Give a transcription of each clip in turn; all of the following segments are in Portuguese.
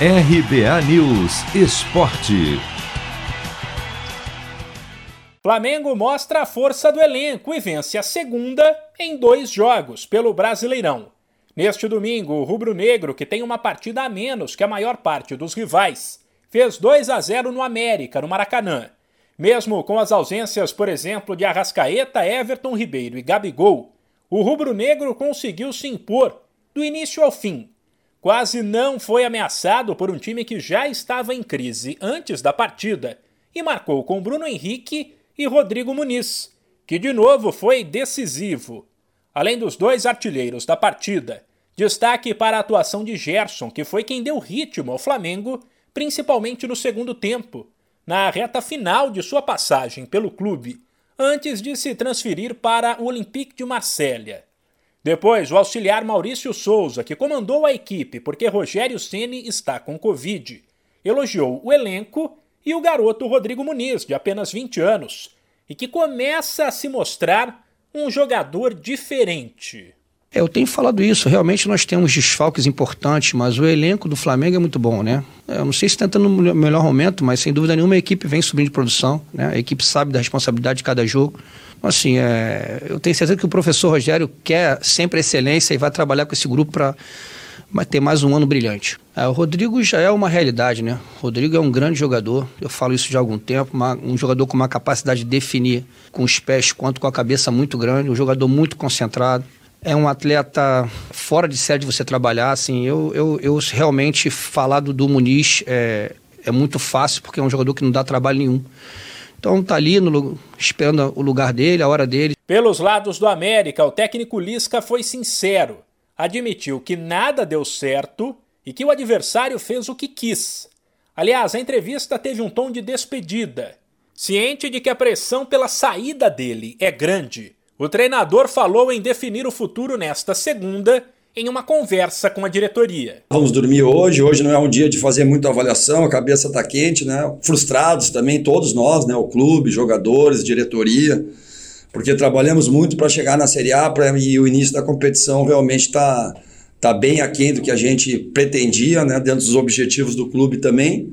RBA News Esporte. Flamengo mostra a força do elenco e vence a segunda em dois jogos pelo Brasileirão. Neste domingo, o rubro-negro, que tem uma partida a menos que a maior parte dos rivais, fez 2 a 0 no América, no Maracanã. Mesmo com as ausências, por exemplo, de Arrascaeta, Everton Ribeiro e Gabigol, o rubro-negro conseguiu se impor do início ao fim quase não foi ameaçado por um time que já estava em crise antes da partida e marcou com Bruno Henrique e Rodrigo Muniz, que de novo foi decisivo. Além dos dois artilheiros da partida, destaque para a atuação de Gerson, que foi quem deu ritmo ao Flamengo, principalmente no segundo tempo, na reta final de sua passagem pelo clube, antes de se transferir para o Olympique de Marselha. Depois, o auxiliar Maurício Souza, que comandou a equipe porque Rogério Ceni está com Covid, elogiou o elenco e o garoto Rodrigo Muniz, de apenas 20 anos, e que começa a se mostrar um jogador diferente. É, eu tenho falado isso, realmente nós temos desfalques importantes, mas o elenco do Flamengo é muito bom, né? É, eu não sei se está entrando no melhor momento, mas sem dúvida nenhuma a equipe vem subindo de produção, né? A equipe sabe da responsabilidade de cada jogo. Assim, é, eu tenho certeza que o professor Rogério quer sempre excelência e vai trabalhar com esse grupo para ter mais um ano brilhante. É, o Rodrigo já é uma realidade, né? O Rodrigo é um grande jogador, eu falo isso já há algum tempo, uma, um jogador com uma capacidade de definir com os pés quanto com a cabeça muito grande, um jogador muito concentrado. É um atleta fora de série de você trabalhar, assim, eu, eu, eu realmente falar do, do Muniz é, é muito fácil, porque é um jogador que não dá trabalho nenhum. Então tá ali no, esperando o lugar dele, a hora dele. Pelos lados do América, o técnico Lisca foi sincero. Admitiu que nada deu certo e que o adversário fez o que quis. Aliás, a entrevista teve um tom de despedida. Ciente de que a pressão pela saída dele é grande, o treinador falou em definir o futuro nesta segunda em uma conversa com a diretoria. Vamos dormir hoje, hoje não é um dia de fazer muita avaliação, a cabeça está quente, né? Frustrados também, todos nós, né? O clube, jogadores, diretoria, porque trabalhamos muito para chegar na Série A pra, e o início da competição realmente está tá bem aquém do que a gente pretendia, né? Dentro dos objetivos do clube também.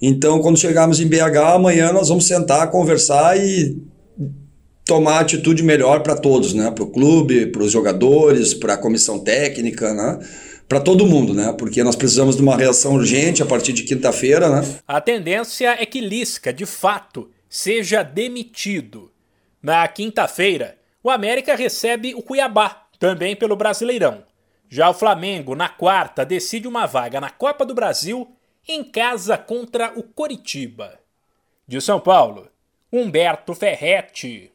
Então, quando chegarmos em BH, amanhã nós vamos sentar, conversar e tomar atitude melhor para todos, né? Para o clube, para os jogadores, para a comissão técnica, né? Para todo mundo, né? Porque nós precisamos de uma reação urgente a partir de quinta-feira, né? A tendência é que Lisca, de fato, seja demitido. Na quinta-feira, o América recebe o Cuiabá, também pelo Brasileirão. Já o Flamengo, na quarta, decide uma vaga na Copa do Brasil em casa contra o Coritiba. De São Paulo, Humberto Ferretti.